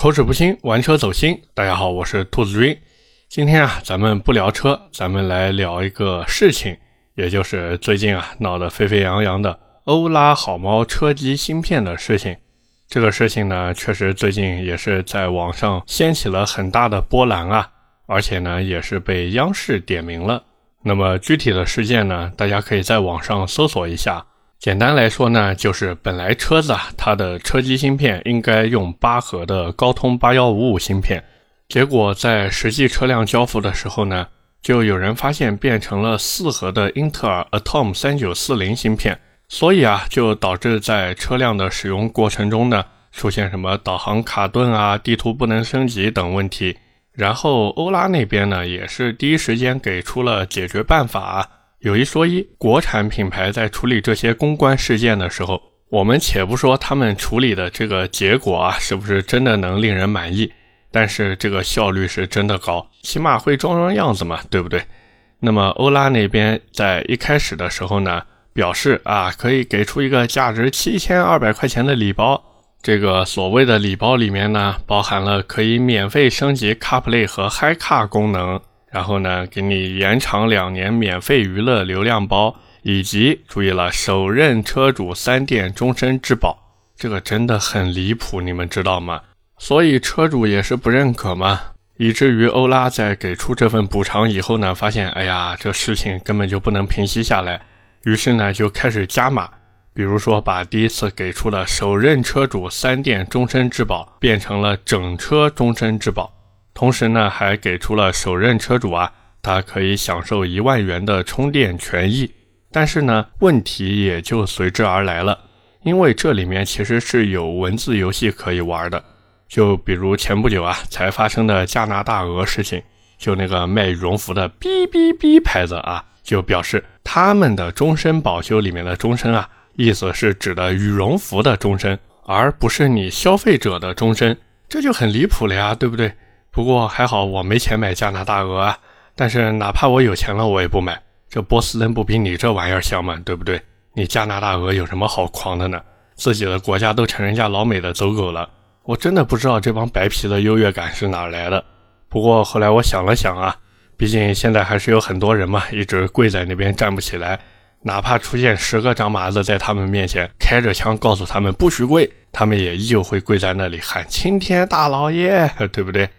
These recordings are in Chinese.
口齿不清，玩车走心。大家好，我是兔子君。今天啊，咱们不聊车，咱们来聊一个事情，也就是最近啊闹得沸沸扬扬的欧拉好猫车机芯片的事情。这个事情呢，确实最近也是在网上掀起了很大的波澜啊，而且呢，也是被央视点名了。那么具体的事件呢，大家可以在网上搜索一下。简单来说呢，就是本来车子啊，它的车机芯片应该用八核的高通八幺五五芯片，结果在实际车辆交付的时候呢，就有人发现变成了四核的英特尔 Atom 三九四零芯片，所以啊，就导致在车辆的使用过程中呢，出现什么导航卡顿啊、地图不能升级等问题。然后欧拉那边呢，也是第一时间给出了解决办法。有一说一，国产品牌在处理这些公关事件的时候，我们且不说他们处理的这个结果啊，是不是真的能令人满意，但是这个效率是真的高，起码会装装样子嘛，对不对？那么欧拉那边在一开始的时候呢，表示啊，可以给出一个价值七千二百块钱的礼包，这个所谓的礼包里面呢，包含了可以免费升级 CarPlay 和 HiCar 功能。然后呢，给你延长两年免费娱乐流量包，以及注意了，首任车主三电终身质保，这个真的很离谱，你们知道吗？所以车主也是不认可嘛，以至于欧拉在给出这份补偿以后呢，发现哎呀，这事情根本就不能平息下来，于是呢就开始加码，比如说把第一次给出的首任车主三电终身质保变成了整车终身质保。同时呢，还给出了首任车主啊，他可以享受一万元的充电权益。但是呢，问题也就随之而来了，因为这里面其实是有文字游戏可以玩的。就比如前不久啊才发生的加拿大鹅事情，就那个卖羽绒服的哔哔哔牌子啊，就表示他们的终身保修里面的终身啊，意思是指的羽绒服的终身，而不是你消费者的终身，这就很离谱了呀，对不对？不过还好我没钱买加拿大鹅啊，但是哪怕我有钱了，我也不买。这波司登不比你这玩意儿香吗？对不对？你加拿大鹅有什么好狂的呢？自己的国家都成人家老美的走狗了，我真的不知道这帮白皮的优越感是哪来的。不过后来我想了想啊，毕竟现在还是有很多人嘛，一直跪在那边站不起来，哪怕出现十个张麻子在他们面前开着枪告诉他们不许跪，他们也依旧会跪在那里喊青天大老爷，对不对？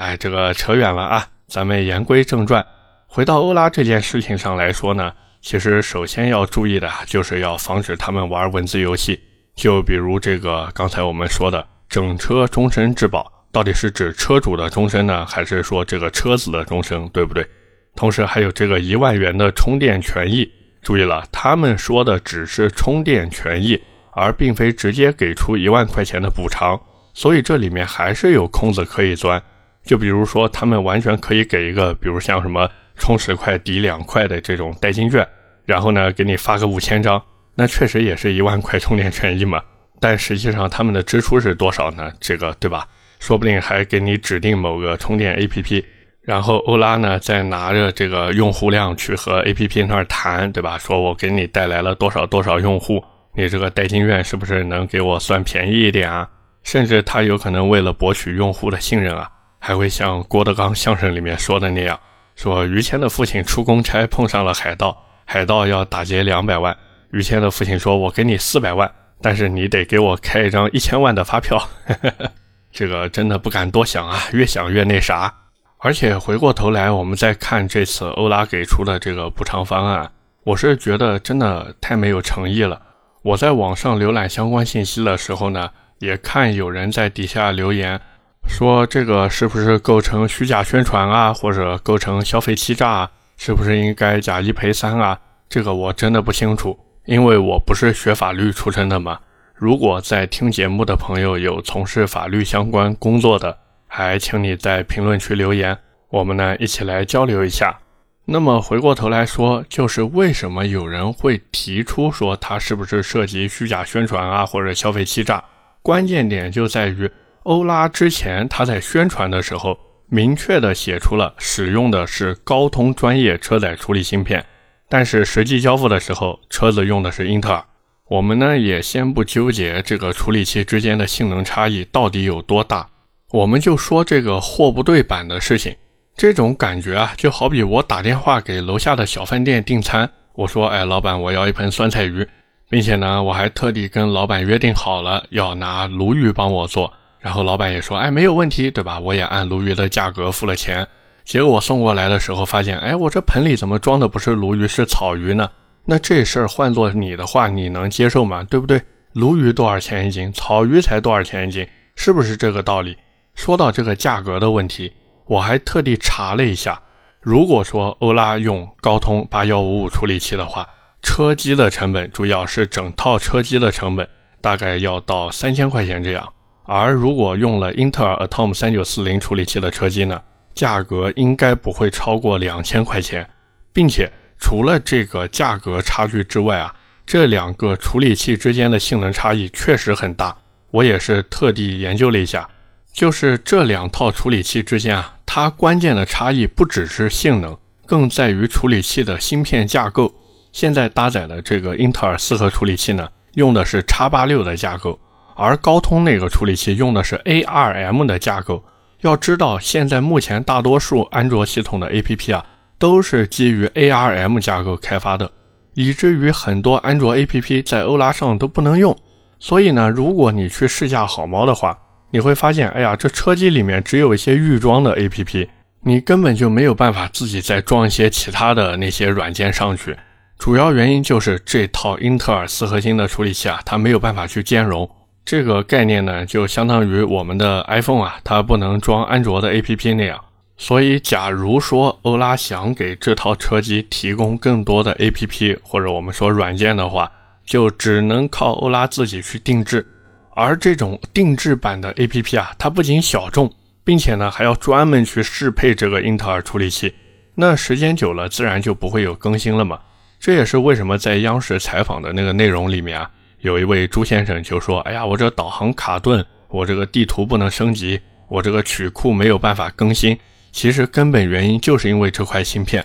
哎，这个扯远了啊，咱们言归正传，回到欧拉这件事情上来说呢，其实首先要注意的就是要防止他们玩文字游戏，就比如这个刚才我们说的整车终身质保，到底是指车主的终身呢，还是说这个车子的终身，对不对？同时还有这个一万元的充电权益，注意了，他们说的只是充电权益，而并非直接给出一万块钱的补偿，所以这里面还是有空子可以钻。就比如说，他们完全可以给一个，比如像什么充十块抵两块的这种代金券，然后呢，给你发个五千张，那确实也是一万块充电权益嘛。但实际上他们的支出是多少呢？这个对吧？说不定还给你指定某个充电 APP，然后欧拉呢再拿着这个用户量去和 APP 那儿谈，对吧？说我给你带来了多少多少用户，你这个代金券是不是能给我算便宜一点啊？甚至他有可能为了博取用户的信任啊。还会像郭德纲相声里面说的那样，说于谦的父亲出公差碰上了海盗，海盗要打劫两百万，于谦的父亲说：“我给你四百万，但是你得给我开一张一千万的发票。”这个真的不敢多想啊，越想越那啥。而且回过头来，我们再看这次欧拉给出的这个补偿方案，我是觉得真的太没有诚意了。我在网上浏览相关信息的时候呢，也看有人在底下留言。说这个是不是构成虚假宣传啊，或者构成消费欺诈啊？是不是应该假一赔三啊？这个我真的不清楚，因为我不是学法律出身的嘛。如果在听节目的朋友有从事法律相关工作的，还请你在评论区留言，我们呢一起来交流一下。那么回过头来说，就是为什么有人会提出说它是不是涉及虚假宣传啊，或者消费欺诈？关键点就在于。欧拉之前他在宣传的时候，明确的写出了使用的是高通专业车载处理芯片，但是实际交付的时候，车子用的是英特尔。我们呢也先不纠结这个处理器之间的性能差异到底有多大，我们就说这个货不对版的事情，这种感觉啊，就好比我打电话给楼下的小饭店订餐，我说，哎，老板，我要一盆酸菜鱼，并且呢，我还特地跟老板约定好了要拿鲈鱼帮我做，然后老板也说，哎，没有问题，对吧？我也按鲈鱼的价格付了钱。结果我送过来的时候发现，哎，我这盆里怎么装的不是鲈鱼，是草鱼呢？那这事儿换做你的话，你能接受吗？对不对？鲈鱼多少钱一斤？草鱼才多少钱一斤？是不是这个道理？说到这个价格的问题，我还特地查了一下，如果说欧拉用高通八幺五五处理器的话，车机的成本主要是整套车机的成本，大概要到三千块钱这样。而如果用了英特尔 Atom 三九四零处理器的车机呢，价格应该不会超过两千块钱，并且除了这个价格差距之外啊，这两个处理器之间的性能差异确实很大。我也是特地研究了一下。就是这两套处理器之间啊，它关键的差异不只是性能，更在于处理器的芯片架构。现在搭载的这个英特尔四核处理器呢，用的是 x 八六的架构，而高通那个处理器用的是 ARM 的架构。要知道，现在目前大多数安卓系统的 APP 啊，都是基于 ARM 架构开发的，以至于很多安卓 APP 在欧拉上都不能用。所以呢，如果你去试驾好猫的话，你会发现，哎呀，这车机里面只有一些预装的 APP，你根本就没有办法自己再装一些其他的那些软件上去。主要原因就是这套英特尔四核心的处理器啊，它没有办法去兼容。这个概念呢，就相当于我们的 iPhone 啊，它不能装安卓的 APP 那样。所以，假如说欧拉想给这套车机提供更多的 APP 或者我们说软件的话，就只能靠欧拉自己去定制。而这种定制版的 APP 啊，它不仅小众，并且呢还要专门去适配这个英特尔处理器，那时间久了自然就不会有更新了嘛。这也是为什么在央视采访的那个内容里面啊，有一位朱先生就说：“哎呀，我这导航卡顿，我这个地图不能升级，我这个曲库没有办法更新。其实根本原因就是因为这块芯片，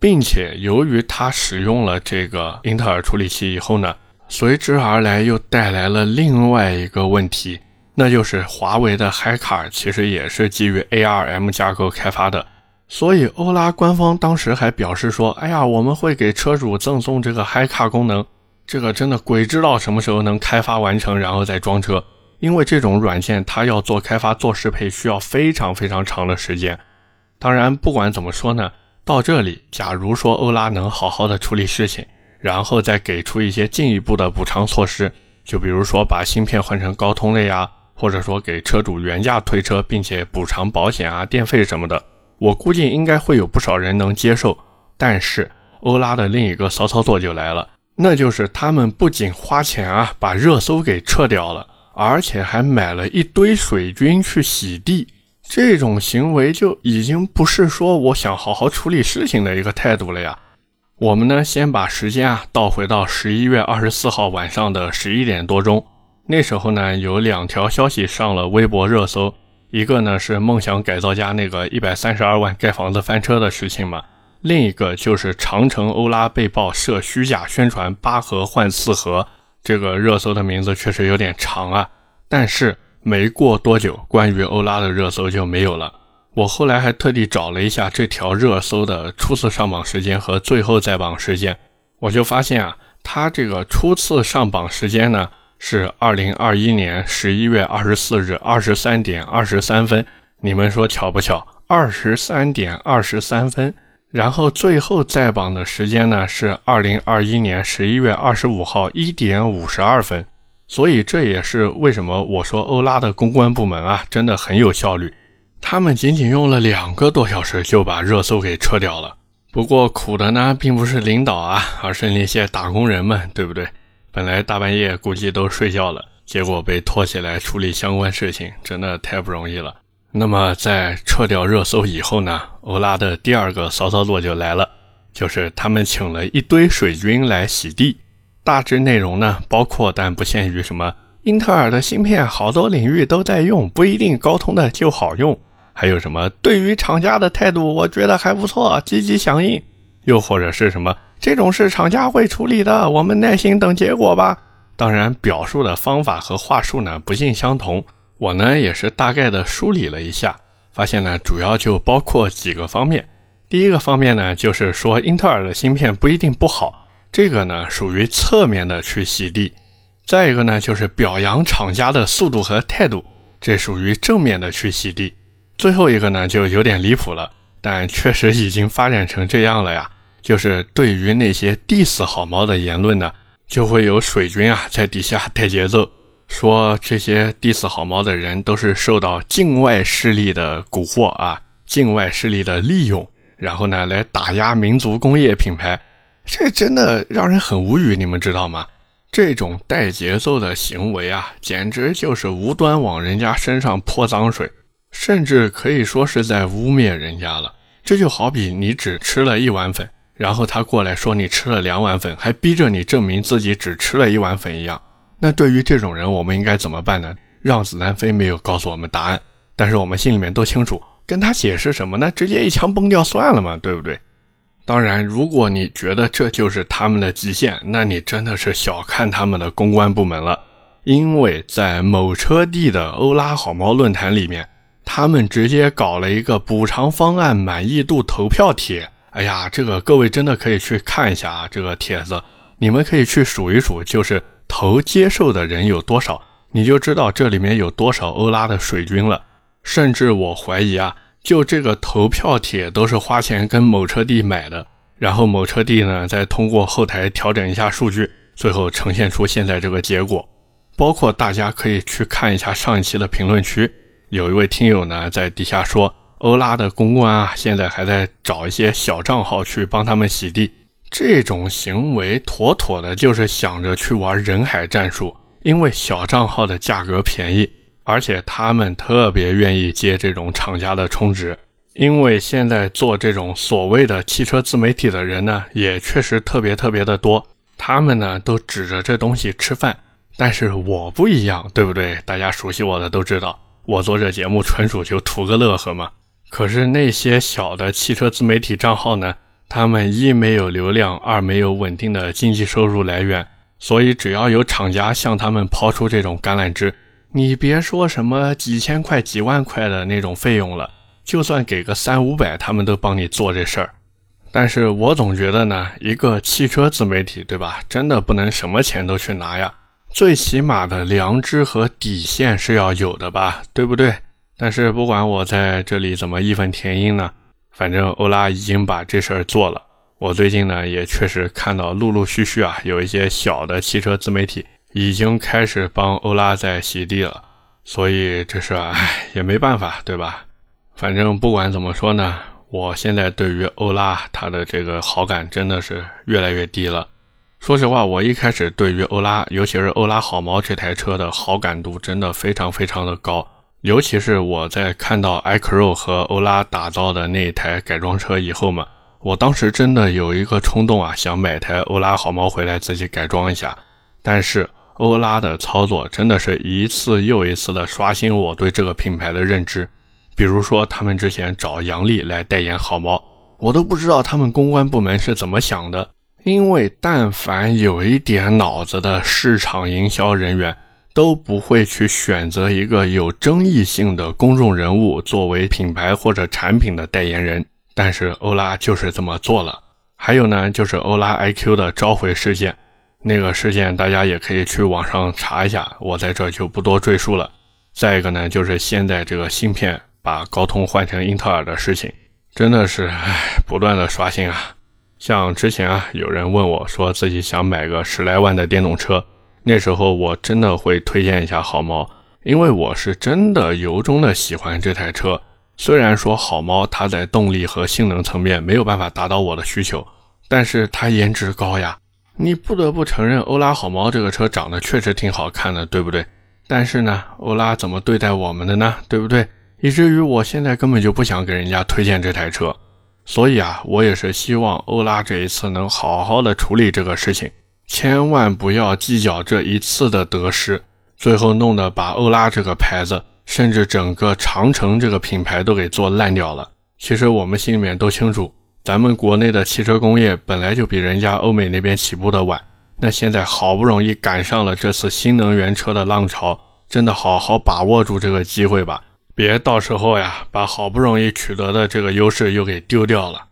并且由于它使用了这个英特尔处理器以后呢。”随之而来，又带来了另外一个问题，那就是华为的嗨卡其实也是基于 ARM 架构开发的。所以欧拉官方当时还表示说：“哎呀，我们会给车主赠送这个嗨卡功能。”这个真的鬼知道什么时候能开发完成，然后再装车。因为这种软件它要做开发、做适配，需要非常非常长的时间。当然，不管怎么说呢，到这里，假如说欧拉能好好的处理事情。然后再给出一些进一步的补偿措施，就比如说把芯片换成高通的呀，或者说给车主原价退车，并且补偿保险啊、电费什么的，我估计应该会有不少人能接受。但是欧拉的另一个骚操作就来了，那就是他们不仅花钱啊把热搜给撤掉了，而且还买了一堆水军去洗地，这种行为就已经不是说我想好好处理事情的一个态度了呀。我们呢，先把时间啊倒回到十一月二十四号晚上的十一点多钟。那时候呢，有两条消息上了微博热搜，一个呢是梦想改造家那个一百三十二万盖房子翻车的事情嘛，另一个就是长城欧拉被曝涉虚假宣传八核换四核。这个热搜的名字确实有点长啊，但是没过多久，关于欧拉的热搜就没有了。我后来还特地找了一下这条热搜的初次上榜时间和最后在榜时间，我就发现啊，它这个初次上榜时间呢是二零二一年十一月二十四日二十三点二十三分，你们说巧不巧？二十三点二十三分。然后最后在榜的时间呢是二零二一年十一月二十五号一点五十二分。所以这也是为什么我说欧拉的公关部门啊真的很有效率。他们仅仅用了两个多小时就把热搜给撤掉了。不过苦的呢，并不是领导啊，而是那些打工人们，对不对？本来大半夜估计都睡觉了，结果被拖起来处理相关事情，真的太不容易了。那么在撤掉热搜以后呢，欧拉的第二个骚操作就来了，就是他们请了一堆水军来洗地。大致内容呢，包括但不限于什么，英特尔的芯片好多领域都在用，不一定高通的就好用。还有什么？对于厂家的态度，我觉得还不错，积极响应。又或者是什么？这种事厂家会处理的，我们耐心等结果吧。当然，表述的方法和话术呢不尽相同。我呢也是大概的梳理了一下，发现呢主要就包括几个方面。第一个方面呢，就是说英特尔的芯片不一定不好，这个呢属于侧面的去洗地；再一个呢，就是表扬厂家的速度和态度，这属于正面的去洗地；最后一个呢就有点离谱了，但确实已经发展成这样了呀，就是对于那些 diss 好猫的言论呢，就会有水军啊在底下带节奏。说这些 diss 好猫的人都是受到境外势力的蛊惑啊，境外势力的利用，然后呢来打压民族工业品牌，这真的让人很无语，你们知道吗？这种带节奏的行为啊，简直就是无端往人家身上泼脏水，甚至可以说是在污蔑人家了。这就好比你只吃了一碗粉，然后他过来说你吃了两碗粉，还逼着你证明自己只吃了一碗粉一样。那对于这种人，我们应该怎么办呢？让子弹飞没有告诉我们答案，但是我们心里面都清楚，跟他解释什么呢？直接一枪崩掉算了嘛，对不对？当然，如果你觉得这就是他们的极限，那你真的是小看他们的公关部门了。因为在某车帝的欧拉好猫论坛里面，他们直接搞了一个补偿方案满意度投票帖。哎呀，这个各位真的可以去看一下啊，这个帖子，你们可以去数一数，就是。投接受的人有多少，你就知道这里面有多少欧拉的水军了。甚至我怀疑啊，就这个投票帖都是花钱跟某车帝买的，然后某车帝呢再通过后台调整一下数据，最后呈现出现在这个结果。包括大家可以去看一下上一期的评论区，有一位听友呢在底下说，欧拉的公关啊现在还在找一些小账号去帮他们洗地。这种行为妥妥的就是想着去玩人海战术，因为小账号的价格便宜，而且他们特别愿意接这种厂家的充值。因为现在做这种所谓的汽车自媒体的人呢，也确实特别特别的多，他们呢都指着这东西吃饭。但是我不一样，对不对？大家熟悉我的都知道，我做这节目纯属就图个乐呵嘛。可是那些小的汽车自媒体账号呢？他们一没有流量，二没有稳定的经济收入来源，所以只要有厂家向他们抛出这种橄榄枝，你别说什么几千块、几万块的那种费用了，就算给个三五百，他们都帮你做这事儿。但是我总觉得呢，一个汽车自媒体，对吧？真的不能什么钱都去拿呀，最起码的良知和底线是要有的吧，对不对？但是不管我在这里怎么义愤填膺呢？反正欧拉已经把这事儿做了。我最近呢也确实看到陆陆续续啊有一些小的汽车自媒体已经开始帮欧拉在洗地了。所以这事唉也没办法，对吧？反正不管怎么说呢，我现在对于欧拉它的这个好感真的是越来越低了。说实话，我一开始对于欧拉，尤其是欧拉好猫这台车的好感度真的非常非常的高。尤其是我在看到 i c r o 和欧拉打造的那一台改装车以后嘛，我当时真的有一个冲动啊，想买台欧拉好猫回来自己改装一下。但是欧拉的操作真的是一次又一次的刷新我对这个品牌的认知。比如说他们之前找杨笠来代言好猫，我都不知道他们公关部门是怎么想的，因为但凡有一点脑子的市场营销人员。都不会去选择一个有争议性的公众人物作为品牌或者产品的代言人，但是欧拉就是这么做了。还有呢，就是欧拉 iQ 的召回事件，那个事件大家也可以去网上查一下，我在这就不多赘述了。再一个呢，就是现在这个芯片把高通换成英特尔的事情，真的是唉，不断的刷新啊。像之前啊，有人问我说自己想买个十来万的电动车。那时候我真的会推荐一下好猫，因为我是真的由衷的喜欢这台车。虽然说好猫它在动力和性能层面没有办法达到我的需求，但是它颜值高呀。你不得不承认，欧拉好猫这个车长得确实挺好看的，对不对？但是呢，欧拉怎么对待我们的呢？对不对？以至于我现在根本就不想给人家推荐这台车。所以啊，我也是希望欧拉这一次能好好的处理这个事情。千万不要计较这一次的得失，最后弄得把欧拉这个牌子，甚至整个长城这个品牌都给做烂掉了。其实我们心里面都清楚，咱们国内的汽车工业本来就比人家欧美那边起步的晚，那现在好不容易赶上了这次新能源车的浪潮，真的好好把握住这个机会吧，别到时候呀，把好不容易取得的这个优势又给丢掉了。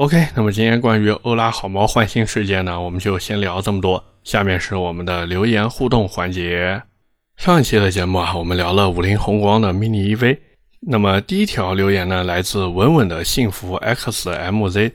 OK，那么今天关于欧拉好猫换新事件呢，我们就先聊这么多。下面是我们的留言互动环节。上一期的节目啊，我们聊了五菱宏光的 mini EV。那么第一条留言呢，来自稳稳的幸福 XMZ，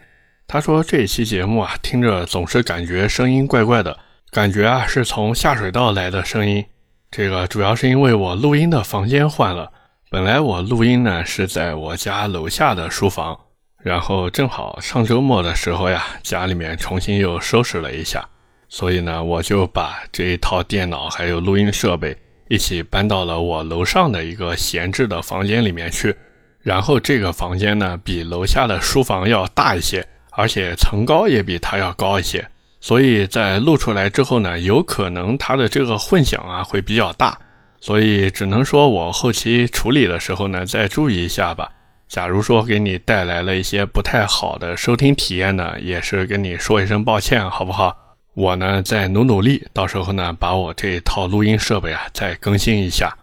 他说这一期节目啊，听着总是感觉声音怪怪的，感觉啊是从下水道来的声音。这个主要是因为我录音的房间换了，本来我录音呢是在我家楼下的书房，然后正好上周末的时候呀，家里面重新又收拾了一下，所以呢，我就把这一套电脑还有录音设备一起搬到了我楼上的一个闲置的房间里面去，然后这个房间呢比楼下的书房要大一些，而且层高也比它要高一些。所以在录出来之后呢，有可能它的这个混响啊会比较大，所以只能说我后期处理的时候呢再注意一下吧。假如说给你带来了一些不太好的收听体验呢，也是跟你说一声抱歉，好不好？我呢再努努力，到时候呢把我这一套录音设备啊再更新一下。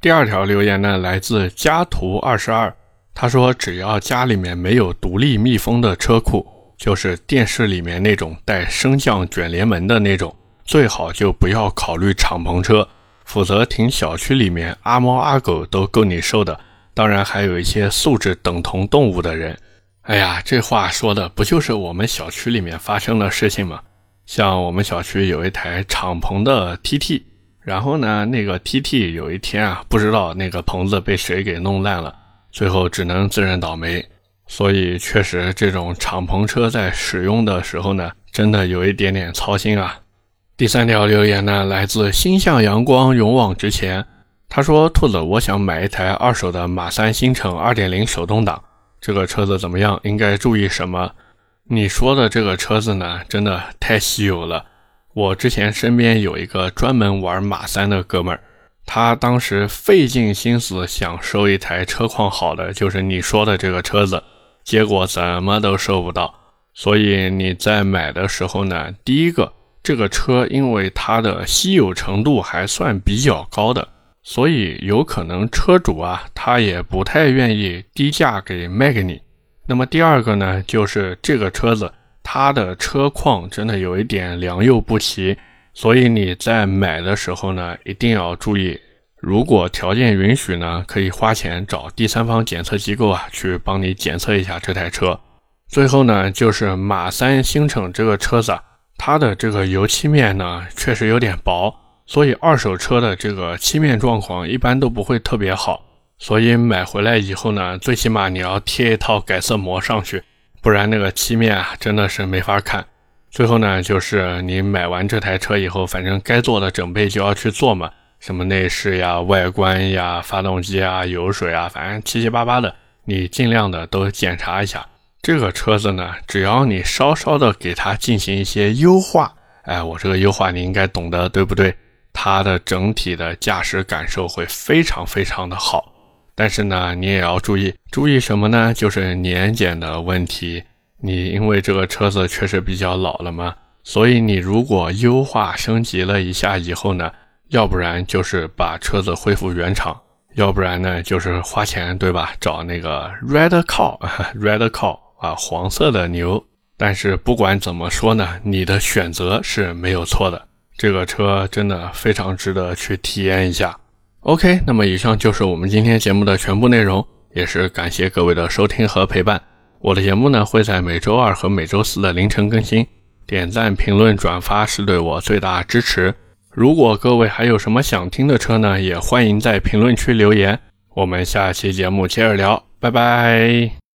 第二条留言呢来自家图二十二，他说只要家里面没有独立密封的车库。就是电视里面那种带升降卷帘门的那种，最好就不要考虑敞篷车，否则停小区里面阿猫阿狗都够你受的。当然还有一些素质等同动物的人。哎呀，这话说的不就是我们小区里面发生的事情吗？像我们小区有一台敞篷的 TT，然后呢，那个 TT 有一天啊，不知道那个棚子被谁给弄烂了，最后只能自认倒霉。所以，确实，这种敞篷车在使用的时候呢，真的有一点点操心啊。第三条留言呢，来自心向阳光，勇往直前。他说：“兔子，我想买一台二手的马三星城2.0手动挡，这个车子怎么样？应该注意什么？”你说的这个车子呢，真的太稀有了。我之前身边有一个专门玩马三的哥们儿，他当时费尽心思想收一台车况好的，就是你说的这个车子。结果怎么都收不到，所以你在买的时候呢，第一个这个车因为它的稀有程度还算比较高的，所以有可能车主啊他也不太愿意低价给卖给你。那么第二个呢，就是这个车子它的车况真的有一点良莠不齐，所以你在买的时候呢，一定要注意。如果条件允许呢，可以花钱找第三方检测机构啊，去帮你检测一下这台车。最后呢，就是马三星城这个车子，它的这个油漆面呢确实有点薄，所以二手车的这个漆面状况一般都不会特别好。所以买回来以后呢，最起码你要贴一套改色膜上去，不然那个漆面啊真的是没法看。最后呢，就是你买完这台车以后，反正该做的准备就要去做嘛。什么内饰呀、外观呀、发动机啊、油水啊，反正七七八八的，你尽量的都检查一下。这个车子呢，只要你稍稍的给它进行一些优化，哎，我这个优化你应该懂得，对不对？它的整体的驾驶感受会非常非常的好。但是呢，你也要注意，注意什么呢？就是年检的问题。你因为这个车子确实比较老了嘛，所以你如果优化升级了一下以后呢？要不然就是把车子恢复原厂，要不然呢就是花钱，对吧？找那个 red cow，red cow 啊，黄色的牛。但是不管怎么说呢，你的选择是没有错的。这个车真的非常值得去体验一下。OK，那么以上就是我们今天节目的全部内容，也是感谢各位的收听和陪伴。我的节目呢会在每周二和每周四的凌晨更新，点赞、评论、转发是对我最大支持。如果各位还有什么想听的车呢，也欢迎在评论区留言。我们下期节目接着聊，拜拜。